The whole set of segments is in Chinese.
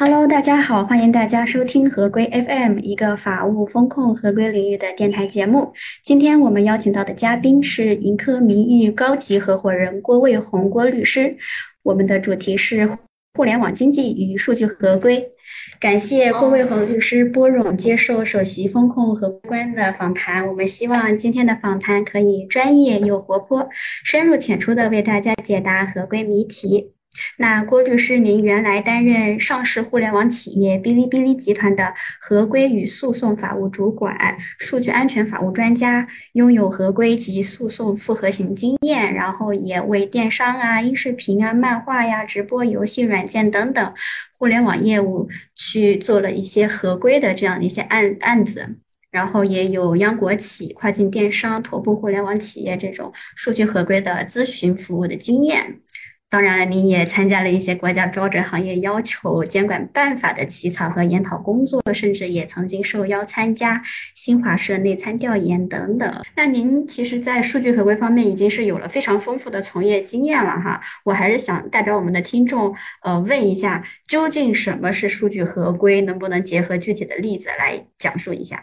Hello，大家好，欢迎大家收听合规 FM，一个法务风控合规领域的电台节目。今天我们邀请到的嘉宾是盈科名誉高级合伙人郭卫红郭律师。我们的主题是互联网经济与数据合规。感谢郭卫红律师拨冗接受首席风控合规官的访谈。我们希望今天的访谈可以专业又活泼，深入浅出的为大家解答合规谜题。那郭律师，您原来担任上市互联网企业哔哩哔哩集团的合规与诉讼法务主管、数据安全法务专家，拥有合规及诉讼复合型经验，然后也为电商啊、音视频啊、漫画呀、直播、游戏软件等等互联网业务去做了一些合规的这样的一些案案子，然后也有央国企、跨境电商、头部互联网企业这种数据合规的咨询服务的经验。当然，您也参加了一些国家标准、行业要求、监管办法的起草和研讨工作，甚至也曾经受邀参加新华社内参调研等等。那您其实，在数据合规方面已经是有了非常丰富的从业经验了哈。我还是想代表我们的听众，呃，问一下，究竟什么是数据合规？能不能结合具体的例子来讲述一下？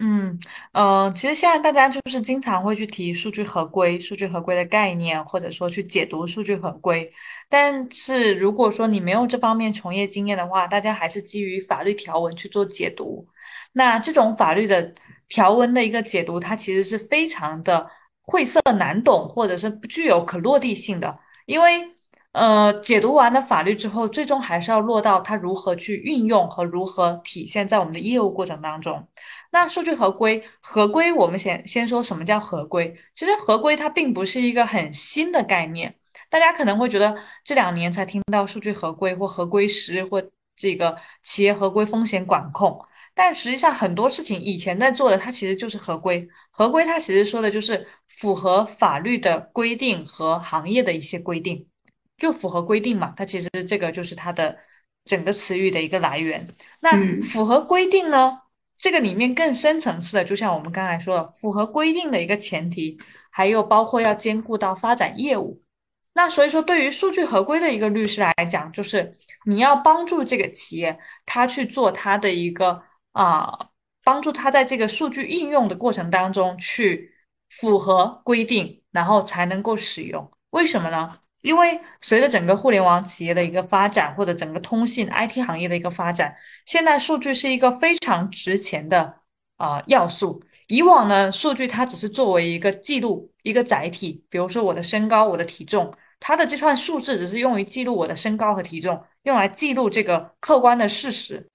嗯，呃，其实现在大家就是经常会去提数据合规、数据合规的概念，或者说去解读数据合规。但是如果说你没有这方面从业经验的话，大家还是基于法律条文去做解读。那这种法律的条文的一个解读，它其实是非常的晦涩难懂，或者是不具有可落地性的，因为。呃，解读完了法律之后，最终还是要落到它如何去运用和如何体现在我们的业务过程当中。那数据合规，合规我们先先说什么叫合规。其实合规它并不是一个很新的概念，大家可能会觉得这两年才听到数据合规或合规师或这个企业合规风险管控，但实际上很多事情以前在做的，它其实就是合规。合规它其实说的就是符合法律的规定和行业的一些规定。就符合规定嘛？它其实这个就是它的整个词语的一个来源。那符合规定呢？这个里面更深层次的，就像我们刚才说的，符合规定的一个前提，还有包括要兼顾到发展业务。那所以说，对于数据合规的一个律师来讲，就是你要帮助这个企业，他去做他的一个啊，帮助他在这个数据应用的过程当中去符合规定，然后才能够使用。为什么呢？因为随着整个互联网企业的一个发展，或者整个通信 IT 行业的一个发展，现在数据是一个非常值钱的啊要素。以往呢，数据它只是作为一个记录、一个载体，比如说我的身高、我的体重，它的这串数字只是用于记录我的身高和体重，用来记录这个客观的事实。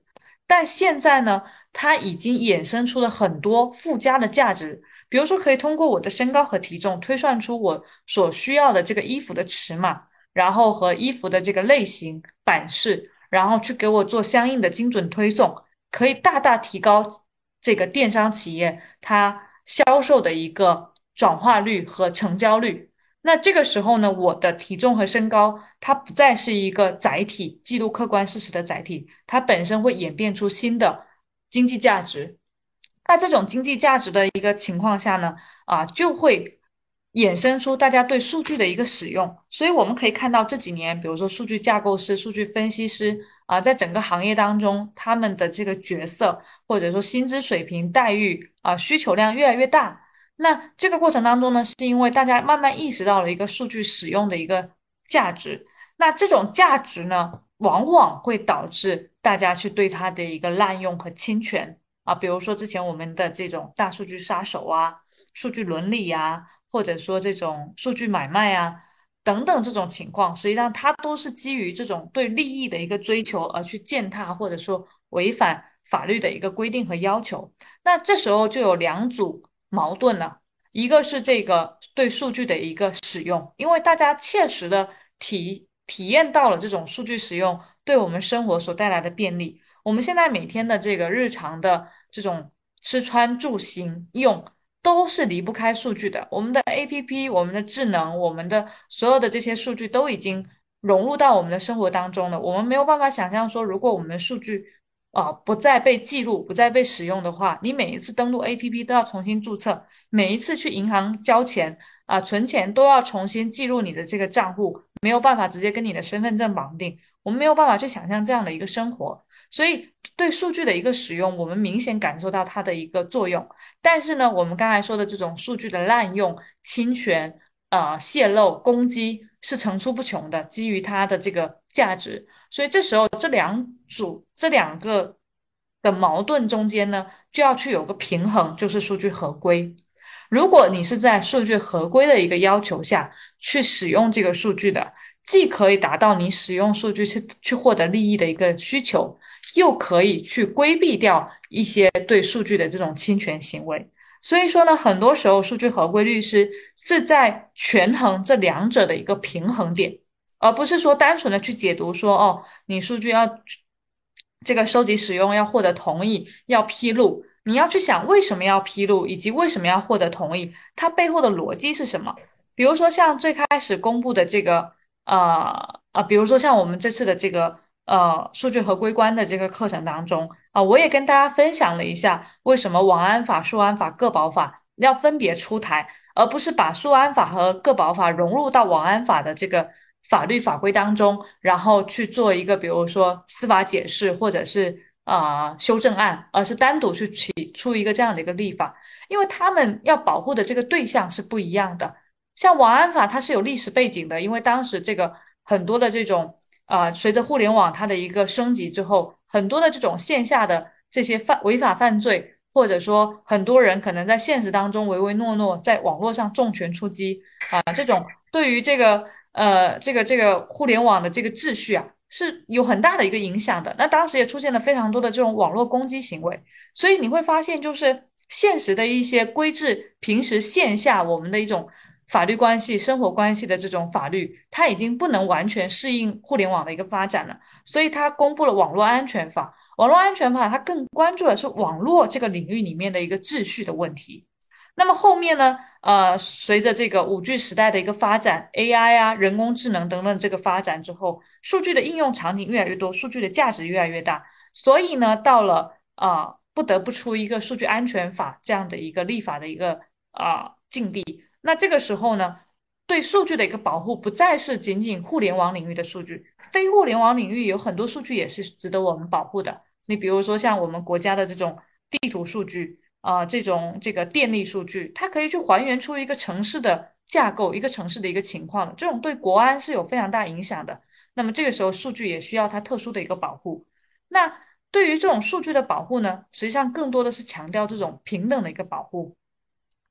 但现在呢，它已经衍生出了很多附加的价值。比如说，可以通过我的身高和体重推算出我所需要的这个衣服的尺码，然后和衣服的这个类型、版式，然后去给我做相应的精准推送，可以大大提高这个电商企业它销售的一个转化率和成交率。那这个时候呢，我的体重和身高它不再是一个载体，记录客观事实的载体，它本身会演变出新的经济价值。那这种经济价值的一个情况下呢，啊，就会衍生出大家对数据的一个使用。所以我们可以看到这几年，比如说数据架构师、数据分析师啊，在整个行业当中，他们的这个角色或者说薪资水平待遇啊，需求量越来越大。那这个过程当中呢，是因为大家慢慢意识到了一个数据使用的一个价值。那这种价值呢，往往会导致大家去对它的一个滥用和侵权。啊，比如说之前我们的这种大数据杀手啊、数据伦理呀，或者说这种数据买卖啊等等这种情况，实际上它都是基于这种对利益的一个追求而去践踏或者说违反法律的一个规定和要求。那这时候就有两组矛盾了，一个是这个对数据的一个使用，因为大家切实的体体验到了这种数据使用对我们生活所带来的便利。我们现在每天的这个日常的这种吃穿住行用，都是离不开数据的。我们的 APP、我们的智能、我们的所有的这些数据都已经融入到我们的生活当中了。我们没有办法想象说，如果我们的数据啊不再被记录、不再被使用的话，你每一次登录 APP 都要重新注册，每一次去银行交钱啊存钱都要重新记录你的这个账户。没有办法直接跟你的身份证绑定，我们没有办法去想象这样的一个生活。所以对数据的一个使用，我们明显感受到它的一个作用。但是呢，我们刚才说的这种数据的滥用、侵权、呃泄露、攻击是层出不穷的，基于它的这个价值。所以这时候这两组这两个的矛盾中间呢，就要去有个平衡，就是数据合规。如果你是在数据合规的一个要求下去使用这个数据的，既可以达到你使用数据去去获得利益的一个需求，又可以去规避掉一些对数据的这种侵权行为。所以说呢，很多时候数据合规律师是在权衡这两者的一个平衡点，而不是说单纯的去解读说哦，你数据要这个收集使用要获得同意要披露。你要去想为什么要披露，以及为什么要获得同意，它背后的逻辑是什么？比如说像最开始公布的这个，呃啊，比如说像我们这次的这个呃数据合规观的这个课程当中啊，我也跟大家分享了一下为什么网安法、数安法、个保法要分别出台，而不是把数安法和个保法融入到网安法的这个法律法规当中，然后去做一个比如说司法解释或者是。啊，修正案，而是单独去起出一个这样的一个立法，因为他们要保护的这个对象是不一样的。像网安法，它是有历史背景的，因为当时这个很多的这种啊，随着互联网它的一个升级之后，很多的这种线下的这些犯违法犯罪，或者说很多人可能在现实当中唯唯诺诺，在网络上重拳出击啊，这种对于这个呃这个这个互联网的这个秩序啊。是有很大的一个影响的。那当时也出现了非常多的这种网络攻击行为，所以你会发现，就是现实的一些规制，平时线下我们的一种法律关系、生活关系的这种法律，它已经不能完全适应互联网的一个发展了。所以它公布了网络安全法。网络安全法它更关注的是网络这个领域里面的一个秩序的问题。那么后面呢？呃，随着这个五 G 时代的一个发展，AI 啊、人工智能等等这个发展之后，数据的应用场景越来越多，数据的价值越来越大，所以呢，到了啊，不得不出一个数据安全法这样的一个立法的一个啊境地。那这个时候呢，对数据的一个保护不再是仅仅互联网领域的数据，非互联网领域有很多数据也是值得我们保护的。你比如说像我们国家的这种地图数据。啊，这种这个电力数据，它可以去还原出一个城市的架构，一个城市的一个情况的这种对国安是有非常大影响的。那么这个时候，数据也需要它特殊的一个保护。那对于这种数据的保护呢，实际上更多的是强调这种平等的一个保护。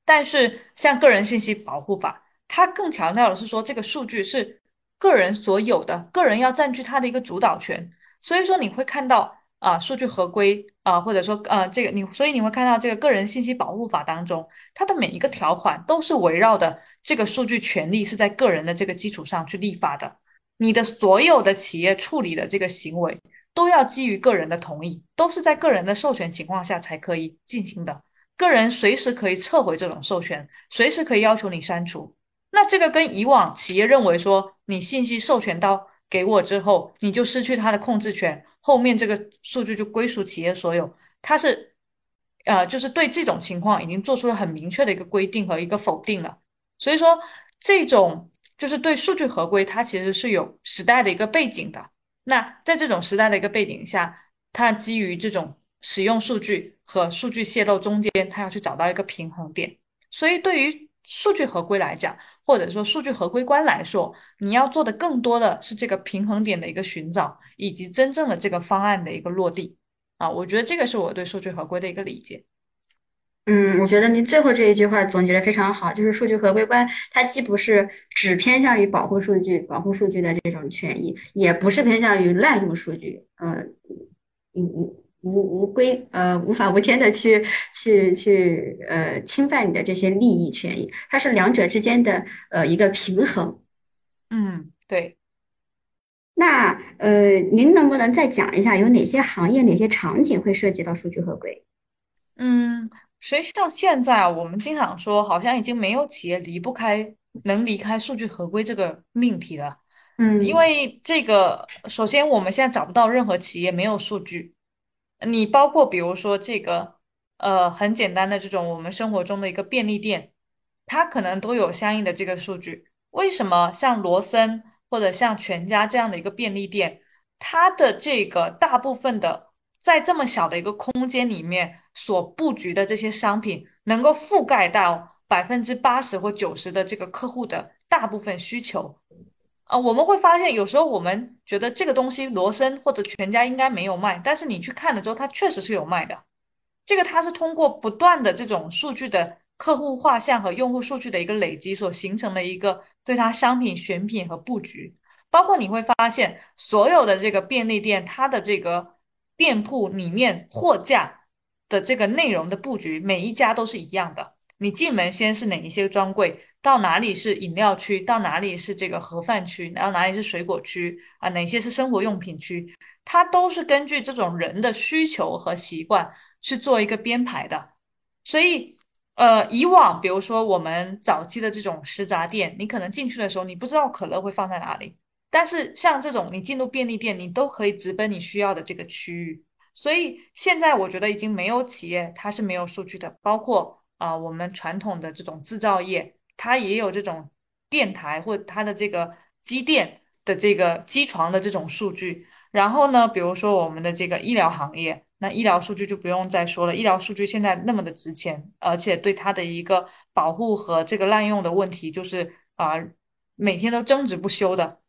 但是像个人信息保护法，它更强调的是说，这个数据是个人所有的，个人要占据它的一个主导权。所以说你会看到。啊，数据合规啊，或者说呃，这个你，所以你会看到这个个人信息保护法当中，它的每一个条款都是围绕的这个数据权利是在个人的这个基础上去立法的。你的所有的企业处理的这个行为都要基于个人的同意，都是在个人的授权情况下才可以进行的。个人随时可以撤回这种授权，随时可以要求你删除。那这个跟以往企业认为说你信息授权到给我之后，你就失去它的控制权。后面这个数据就归属企业所有，它是，呃，就是对这种情况已经做出了很明确的一个规定和一个否定了。所以说，这种就是对数据合规，它其实是有时代的一个背景的。那在这种时代的一个背景下，它基于这种使用数据和数据泄露中间，它要去找到一个平衡点。所以对于数据合规来讲，或者说数据合规官来说，你要做的更多的是这个平衡点的一个寻找，以及真正的这个方案的一个落地啊。我觉得这个是我对数据合规的一个理解。嗯，我觉得您最后这一句话总结的非常好，就是数据合规官他既不是只偏向于保护数据、保护数据的这种权益，也不是偏向于滥用数据，呃，嗯嗯。无无规呃无法无天的去去去呃侵犯你的这些利益权益，它是两者之间的呃一个平衡。嗯，对。那呃，您能不能再讲一下有哪些行业、哪些场景会涉及到数据合规？嗯，实际上现在啊，我们经常说，好像已经没有企业离不开能离开数据合规这个命题了。嗯，因为这个，首先我们现在找不到任何企业没有数据。你包括比如说这个，呃，很简单的这种我们生活中的一个便利店，它可能都有相应的这个数据。为什么像罗森或者像全家这样的一个便利店，它的这个大部分的在这么小的一个空间里面所布局的这些商品，能够覆盖到百分之八十或九十的这个客户的大部分需求。啊，我们会发现，有时候我们觉得这个东西罗森或者全家应该没有卖，但是你去看了之后，它确实是有卖的。这个它是通过不断的这种数据的客户画像和用户数据的一个累积所形成的一个对它商品选品和布局。包括你会发现，所有的这个便利店，它的这个店铺里面货架的这个内容的布局，每一家都是一样的。你进门先是哪一些专柜，到哪里是饮料区，到哪里是这个盒饭区，然后哪里是水果区啊，哪些是生活用品区，它都是根据这种人的需求和习惯去做一个编排的。所以，呃，以往比如说我们早期的这种食杂店，你可能进去的时候你不知道可乐会放在哪里，但是像这种你进入便利店，你都可以直奔你需要的这个区域。所以现在我觉得已经没有企业它是没有数据的，包括。啊，我们传统的这种制造业，它也有这种电台或它的这个机电的这个机床的这种数据。然后呢，比如说我们的这个医疗行业，那医疗数据就不用再说了。医疗数据现在那么的值钱，而且对它的一个保护和这个滥用的问题，就是啊，每天都争执不休的。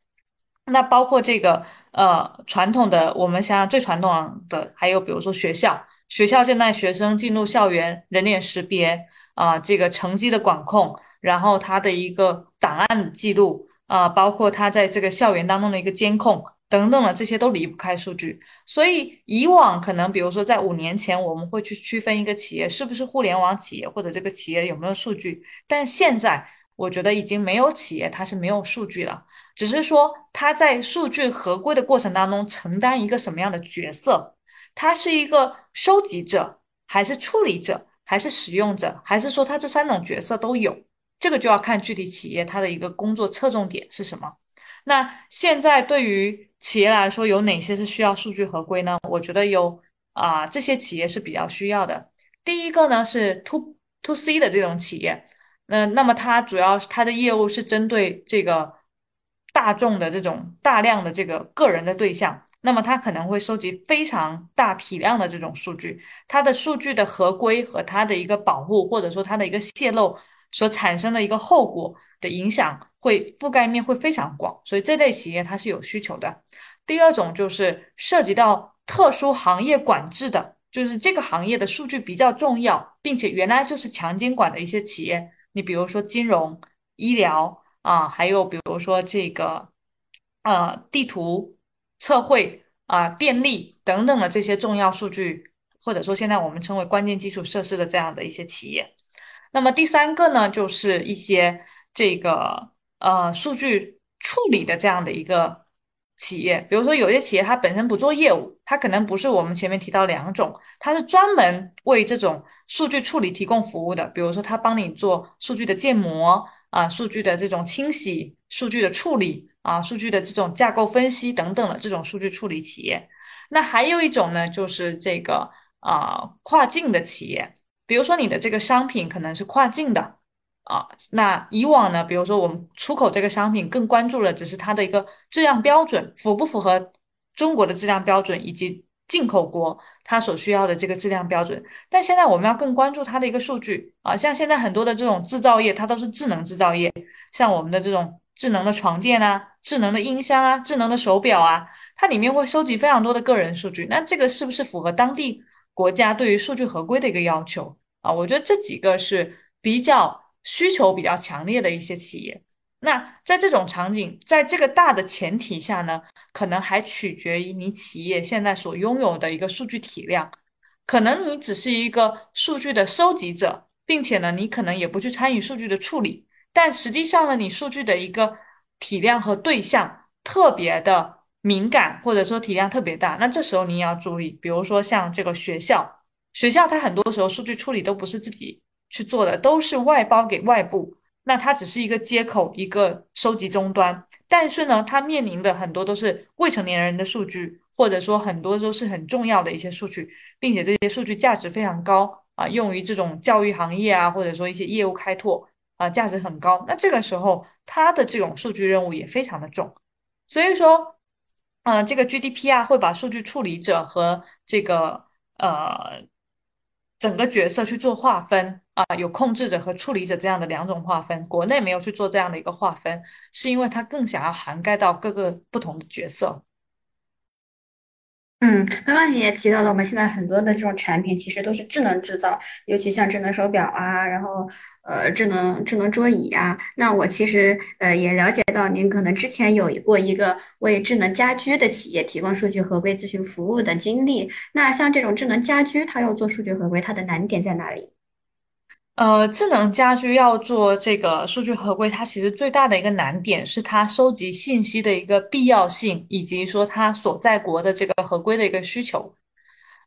那包括这个呃传统的，我们想想最传统的，还有比如说学校。学校现在学生进入校园人脸识别啊，这个成绩的管控，然后他的一个档案记录啊，包括他在这个校园当中的一个监控等等的这些都离不开数据。所以以往可能比如说在五年前我们会去区分一个企业是不是互联网企业或者这个企业有没有数据，但现在我觉得已经没有企业它是没有数据了，只是说它在数据合规的过程当中承担一个什么样的角色。它是一个收集者，还是处理者，还是使用者，还是说他这三种角色都有？这个就要看具体企业它的一个工作侧重点是什么。那现在对于企业来说，有哪些是需要数据合规呢？我觉得有啊，这些企业是比较需要的。第一个呢是 to to C 的这种企业，嗯，那么它主要它的业务是针对这个大众的这种大量的这个个人的对象。那么它可能会收集非常大体量的这种数据，它的数据的合规和它的一个保护，或者说它的一个泄露所产生的一个后果的影响，会覆盖面会非常广，所以这类企业它是有需求的。第二种就是涉及到特殊行业管制的，就是这个行业的数据比较重要，并且原来就是强监管的一些企业，你比如说金融、医疗啊，还有比如说这个呃地图。测绘啊，电力等等的这些重要数据，或者说现在我们称为关键基础设施的这样的一些企业。那么第三个呢，就是一些这个呃数据处理的这样的一个企业。比如说有些企业它本身不做业务，它可能不是我们前面提到两种，它是专门为这种数据处理提供服务的。比如说它帮你做数据的建模啊，数据的这种清洗，数据的处理。啊，数据的这种架构分析等等的这种数据处理企业，那还有一种呢，就是这个啊跨境的企业，比如说你的这个商品可能是跨境的啊，那以往呢，比如说我们出口这个商品更关注的只是它的一个质量标准符不符合中国的质量标准以及进口国它所需要的这个质量标准，但现在我们要更关注它的一个数据啊，像现在很多的这种制造业，它都是智能制造业，像我们的这种。智能的床垫啊，智能的音箱啊，智能的手表啊，它里面会收集非常多的个人数据。那这个是不是符合当地国家对于数据合规的一个要求啊？我觉得这几个是比较需求比较强烈的一些企业。那在这种场景，在这个大的前提下呢，可能还取决于你企业现在所拥有的一个数据体量。可能你只是一个数据的收集者，并且呢，你可能也不去参与数据的处理。但实际上呢，你数据的一个体量和对象特别的敏感，或者说体量特别大，那这时候你也要注意。比如说像这个学校，学校它很多时候数据处理都不是自己去做的，都是外包给外部。那它只是一个接口，一个收集终端。但是呢，它面临的很多都是未成年人的数据，或者说很多都是很重要的一些数据，并且这些数据价值非常高啊，用于这种教育行业啊，或者说一些业务开拓。啊，价值很高。那这个时候，它的这种数据任务也非常的重所以说，呃，这个 GDPR 会把数据处理者和这个呃整个角色去做划分啊，有控制者和处理者这样的两种划分。国内没有去做这样的一个划分，是因为它更想要涵盖到各个不同的角色。嗯，刚刚你也提到了，我们现在很多的这种产品其实都是智能制造，尤其像智能手表啊，然后呃智能智能桌椅啊。那我其实呃也了解到，您可能之前有过一个为智能家居的企业提供数据合规咨询服务的经历。那像这种智能家居，它要做数据合规，它的难点在哪里？呃，智能家居要做这个数据合规，它其实最大的一个难点是它收集信息的一个必要性，以及说它所在国的这个合规的一个需求。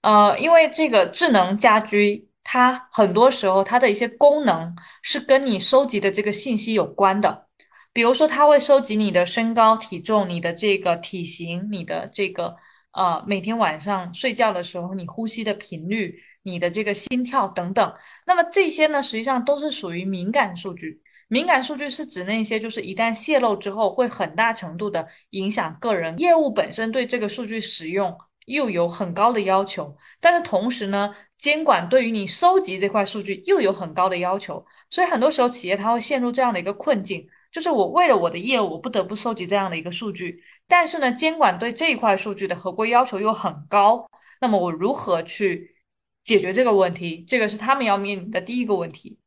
呃，因为这个智能家居，它很多时候它的一些功能是跟你收集的这个信息有关的。比如说，它会收集你的身高、体重、你的这个体型、你的这个呃每天晚上睡觉的时候你呼吸的频率、你的这个心跳等等。那么这些呢，实际上都是属于敏感数据。敏感数据是指那些就是一旦泄露之后，会很大程度的影响个人业务本身对这个数据使用。又有很高的要求，但是同时呢，监管对于你收集这块数据又有很高的要求，所以很多时候企业它会陷入这样的一个困境，就是我为了我的业务，我不得不收集这样的一个数据，但是呢，监管对这一块数据的合规要求又很高，那么我如何去解决这个问题？这个是他们要面临的第一个问题。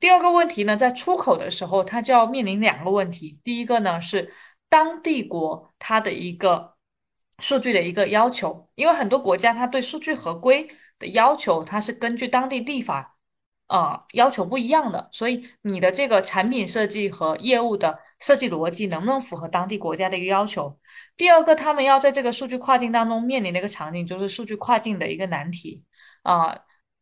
第二个问题呢，在出口的时候，它就要面临两个问题，第一个呢是当地国它的一个。数据的一个要求，因为很多国家它对数据合规的要求，它是根据当地立法，呃，要求不一样的，所以你的这个产品设计和业务的设计逻辑能不能符合当地国家的一个要求？第二个，他们要在这个数据跨境当中面临的一个场景，就是数据跨境的一个难题啊，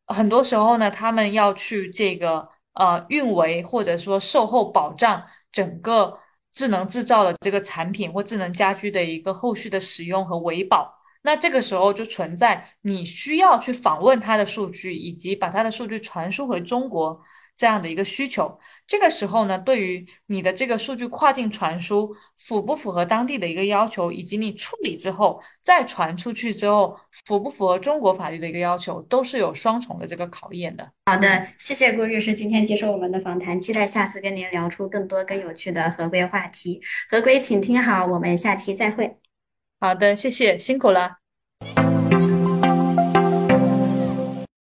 很多时候呢，他们要去这个呃运维或者说售后保障整个。智能制造的这个产品或智能家居的一个后续的使用和维保，那这个时候就存在你需要去访问它的数据，以及把它的数据传输回中国这样的一个需求。这个时候呢，对于你的这个数据跨境传输符不符合当地的一个要求，以及你处理之后再传出去之后符不符合中国法律的一个要求，都是有双重的这个考验的。好的，谢谢郭律师今天接受我们的访谈，期待下次跟您聊出更多更有趣的合规话题。合规，请听好，我们下期再会。好的谢谢辛苦了。